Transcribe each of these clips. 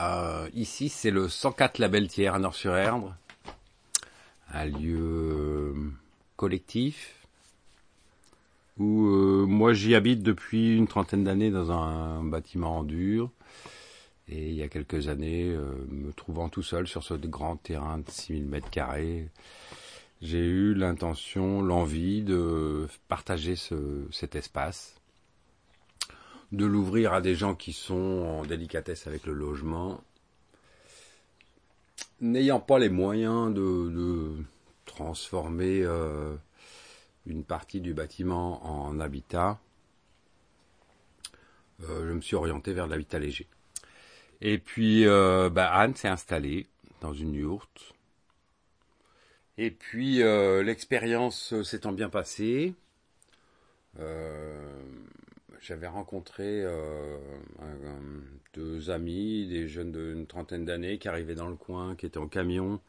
Euh, ici, c'est le 104 Label-Thiers à Nord-sur-Erdre, un lieu euh, collectif où euh, moi j'y habite depuis une trentaine d'années dans un bâtiment en dur. Et il y a quelques années, me trouvant tout seul sur ce grand terrain de 6000 mètres carrés, j'ai eu l'intention, l'envie de partager ce, cet espace, de l'ouvrir à des gens qui sont en délicatesse avec le logement, n'ayant pas les moyens de, transformer euh, une partie du bâtiment en habitat, euh, je me suis orienté vers l'habitat léger. Et puis euh, bah, Anne s'est installée dans une yourte. Et puis l'expérience s'étant bien passée, j'avais rencontré euh, deux amis, des jeunes d'une trentaine d'années qui arrivaient dans le coin, qui étaient en camion.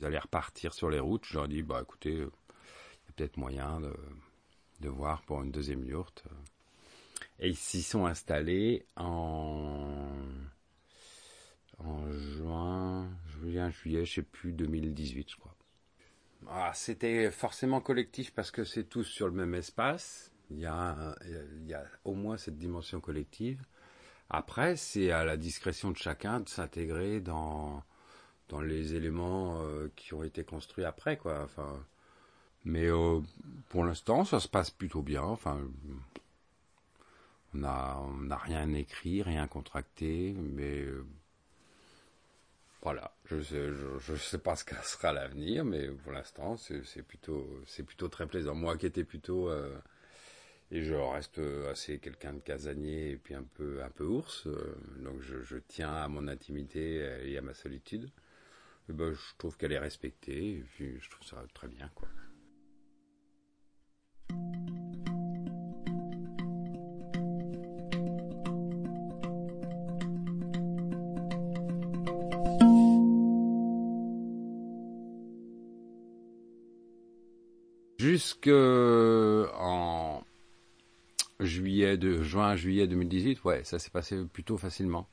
Ils allaient repartir sur les routes. Je leur ai dit, bah écoutez, il y a peut-être moyen de, voir pour une deuxième yourte. Et ils s'y sont installés en, juin, juillet, je sais plus, 2018, je crois. Ah, C'était forcément collectif parce que c'est tous sur le même espace. Il y, a, il y a au moins cette dimension collective. Après, c'est à la discrétion de chacun de s'intégrer dans, dans les éléments euh, qui ont été construits après, quoi. Enfin, mais euh, pour l'instant, ça se passe plutôt bien. Enfin, on n'a on n'a rien écrit, rien contracté, mais euh, voilà, je sais, je, je sais pas ce que sera l'avenir, mais pour l'instant, c'est plutôt, plutôt très plaisant. Moi qui étais plutôt, et je reste assez quelqu'un de casanier et puis un peu, un peu ours, euh, donc je, tiens à mon intimité et à ma solitude. Et ben, je trouve qu'elle est respectée, et je trouve ça très bien, quoi. Jusque en juillet de juin juillet 2018, ouais, ça s'est passé plutôt facilement.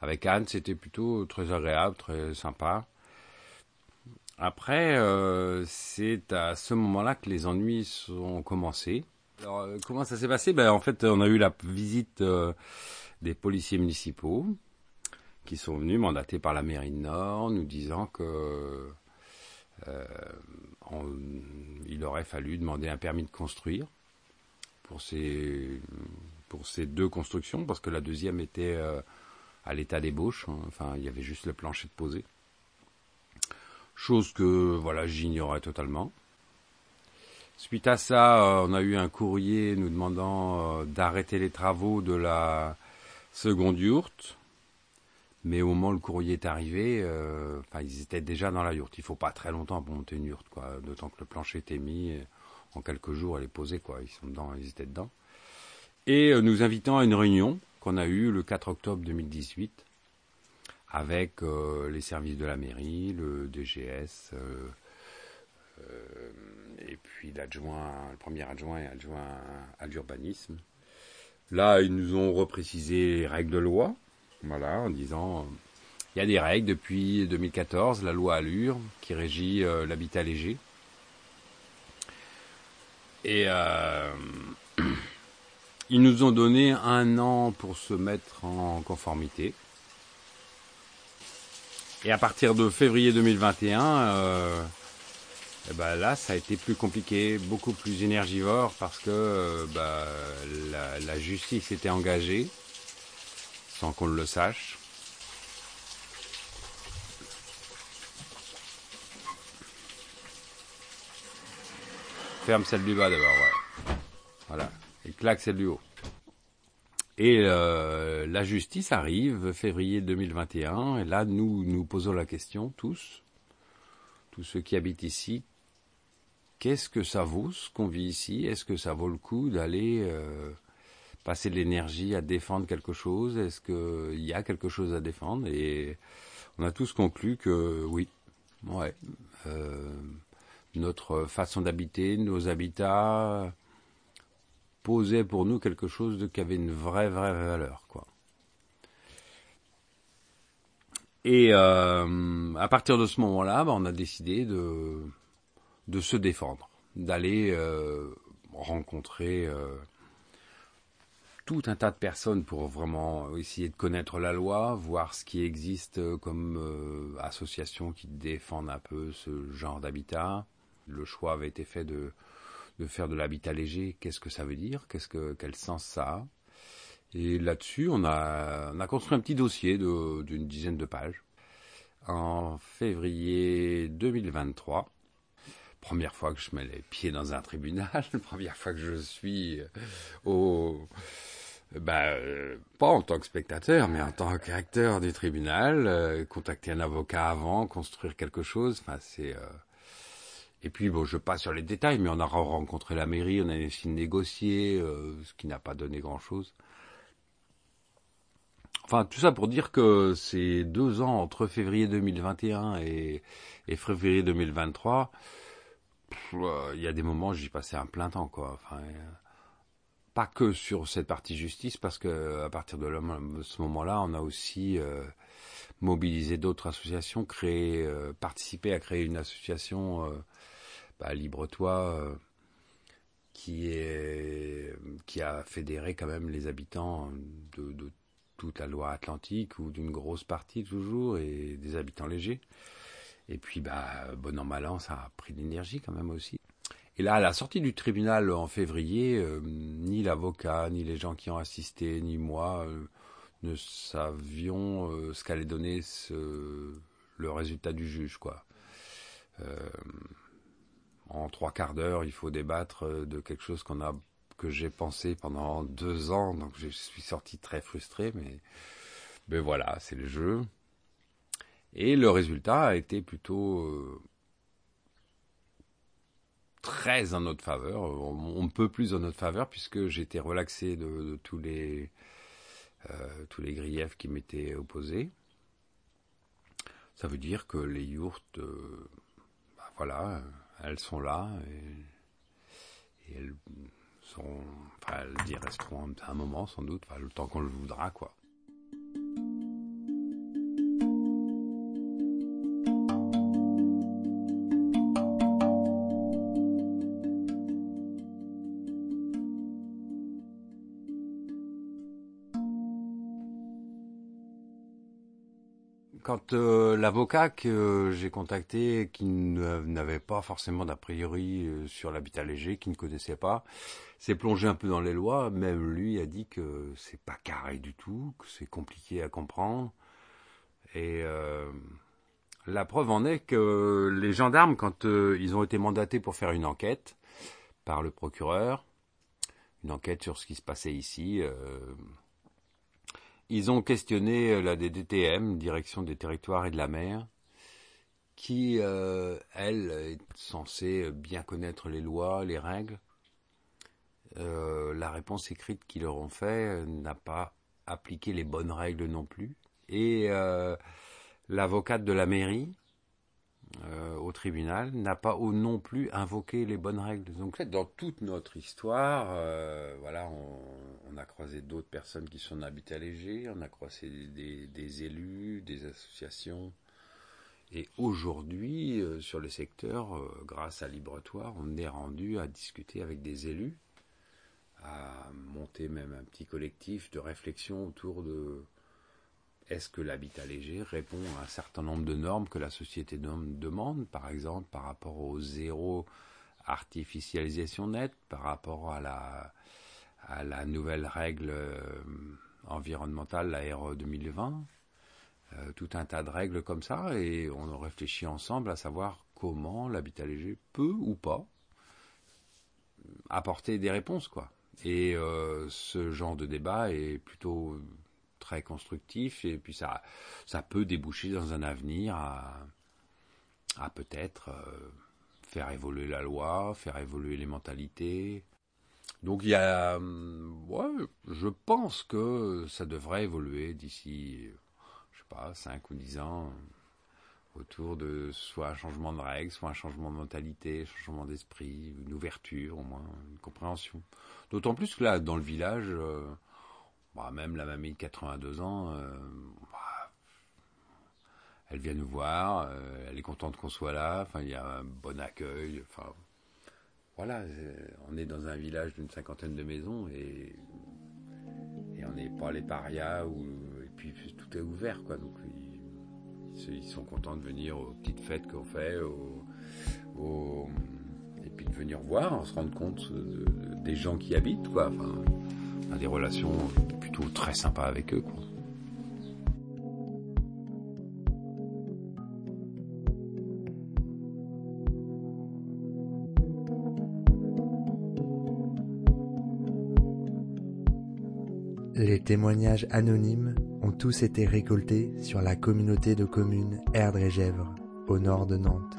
Avec Anne, c'était plutôt très agréable, très sympa. Après, euh, c'est à ce moment-là que les ennuis sont commencés. Euh, comment ça s'est passé? Ben, En fait, on a eu la visite euh, des policiers municipaux qui sont venus, mandatés par la mairie de Nord, nous disant que il aurait fallu demander un permis de construire pour ces, pour ces deux constructions, parce que la deuxième était euh, à l'état d'ébauche, hein. enfin il y avait juste le plancher de posé. Chose que voilà j'ignorais totalement. Suite à ça, euh, on a eu un courrier nous demandant euh, d'arrêter les travaux de la seconde yourte. Mais au moment où le courrier est arrivé, enfin, ils étaient déjà dans la yourte. Il faut pas très longtemps pour monter une yourte, quoi. D'autant que le plancher était mis quelques jours, elle est posée, quoi. Ils sont dedans, ils étaient dedans. Et euh, nous invitant à une réunion qu'on a eue le 4 octobre 2018 avec euh, les services de la mairie, le DGS, euh, et puis l'adjoint, le premier adjoint et adjoint à l'urbanisme. Là, ils nous ont reprécisé les règles de loi, voilà, en disant, il y a des règles depuis 2014, la loi Allure, qui régit l'habitat léger. Et euh, ils nous ont donné un an pour se mettre en conformité. Et à partir de février 2021, euh, eh ben là, ça a été plus compliqué, beaucoup plus énergivore parce que euh, bah, la, la, justice était engagée sans qu'on le sache. Ferme celle du bas d'abord, ouais. Voilà. Et claque celle du haut. Et euh, la justice arrive février 2021, et là nous nous posons la question tous, tous ceux qui habitent ici, qu'est-ce que ça vaut ce qu'on vit ici? Est-ce que ça vaut le coup d'aller euh, passer de l'énergie à défendre quelque chose? Est-ce qu'il y a quelque chose à défendre? Et on a tous conclu que oui, ouais, euh, notre façon d'habiter, nos habitats posait pour nous quelque chose de, qui avait une vraie, vraie valeur, quoi. Et euh, à partir de ce moment-là, bah, on a décidé de, de se défendre, d'aller euh, rencontrer euh, tout un tas de personnes pour vraiment essayer de connaître la loi, voir ce qui existe comme associations qui défendent un peu ce genre d'habitat. Le choix avait été fait de de faire de l'habitat léger, qu'est-ce que ça veut dire, qu'est-ce que quel sens ça a? Et là-dessus, on a, on a construit un petit dossier d'une dizaine de pages. En février 2023, première fois que je mets les pieds dans un tribunal, première fois que je suis au, bah, pas en tant que spectateur, mais en tant qu'acteur du tribunal, euh, contacter un avocat avant, construire quelque chose, c'est euh, et puis, bon, je passe sur les détails, mais on a rencontré la mairie, on a essayé de négocier, euh, ce qui n'a pas donné grand-chose. Enfin, tout ça pour dire que ces deux ans entre février 2021 et, et février 2023, euh, il y a des moments j'y passais un plein temps, quoi. Pas que sur cette partie justice, parce que à partir de, ce moment-là, on a aussi mobilisé d'autres associations, créé, participé à créer une association bah, Libre-toi, euh, qui, est, qui a fédéré quand même les habitants de, toute la loi atlantique, ou d'une grosse partie toujours, et des habitants légers. Et puis, bah, bon an, mal an, ça a pris de l'énergie quand même aussi. Et là, à la sortie du tribunal en février, euh, ni l'avocat, ni les gens qui ont assisté, ni moi, euh, ne savions ce qu'allait donner le résultat du juge, en trois quarts d'heure, il faut débattre euh, de quelque chose qu'on a que j'ai pensé pendant deux ans, donc je suis sorti très frustré, mais voilà, c'est le jeu. Et le résultat a été plutôt euh, très en notre faveur. On, ne peut plus en notre faveur puisque j'étais relaxé de, tous les euh, tous les griefs qui m'étaient opposés. Ça veut dire que les yourtes, bah voilà elles sont là et, elles sont, enfin, elles y resteront un moment sans doute, le temps qu'on le voudra, quoi. Quand euh, l'avocat que j'ai contacté, qui n'avait pas forcément d'a priori euh, sur l'habitat léger, qui ne connaissait pas, s'est plongé un peu dans les lois, même lui a dit que c'est pas carré du tout, que c'est compliqué à comprendre. Et euh, la preuve en est que les gendarmes, quand ils ont été mandatés pour faire une enquête par le procureur, une enquête sur ce qui se passait ici, ils ont questionné euh, la DDTM, Direction des territoires et de la mer, qui, euh, elle, est censée bien connaître les lois, les règles. Euh, la réponse écrite qu'ils leur ont fait n'a pas appliqué les bonnes règles non plus. Et l'avocate de la mairie, euh, au tribunal n'a pas ou non plus invoqué les bonnes règles. Donc dans toute notre histoire, euh, voilà, on, a croisé d'autres personnes qui sont habitat léger, on a croisé des, élus, des associations. Et aujourd'hui, euh, sur le secteur, grâce à Libretoire, on est rendu à discuter avec des élus, à monter même un petit collectif de réflexion autour de est-ce que l'habitat léger répond à un certain nombre de normes que la société demande, par exemple par rapport au zéro artificialisation nette, par rapport à la, nouvelle règle euh, environnementale, la RE 2020 euh, tout un tas de règles comme ça, et on réfléchit ensemble à savoir comment l'habitat léger peut ou pas apporter des réponses, quoi. Et euh, ce genre de débat est plutôt très constructif, et puis ça, ça peut déboucher dans un avenir à, peut-être euh, faire évoluer la loi, faire évoluer les mentalités. Donc il y a, ouais, je pense que ça devrait évoluer d'ici pas, 5 ou 10 ans, autour de soit un changement de règles, soit un changement de mentalité, changement d'esprit, une ouverture au moins, une compréhension. D'autant plus que là, dans le village, euh, bah, même la mamie de 82 ans, euh, bah, elle vient nous voir, euh, elle est contente qu'on soit là, enfin il y a un bon accueil, enfin voilà, on est dans un village d'une cinquantaine de maisons et, et on n'est pas les parias ou puis tout est ouvert, quoi. Donc ils, sont contents de venir aux petites fêtes qu'on fait, et puis de venir voir, se rendre compte des gens qui habitent, quoi. Enfin, on des relations très sympas avec eux. Les témoignages anonymes ont tous été récoltés sur la communauté de communes Erdre et Gèvres, au nord de Nantes.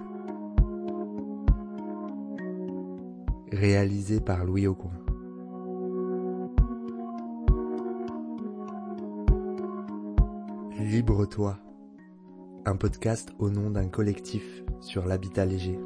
Réalisé par Louis Aucoin. Libre-toi, un podcast au nom d'un collectif sur l'habitat léger.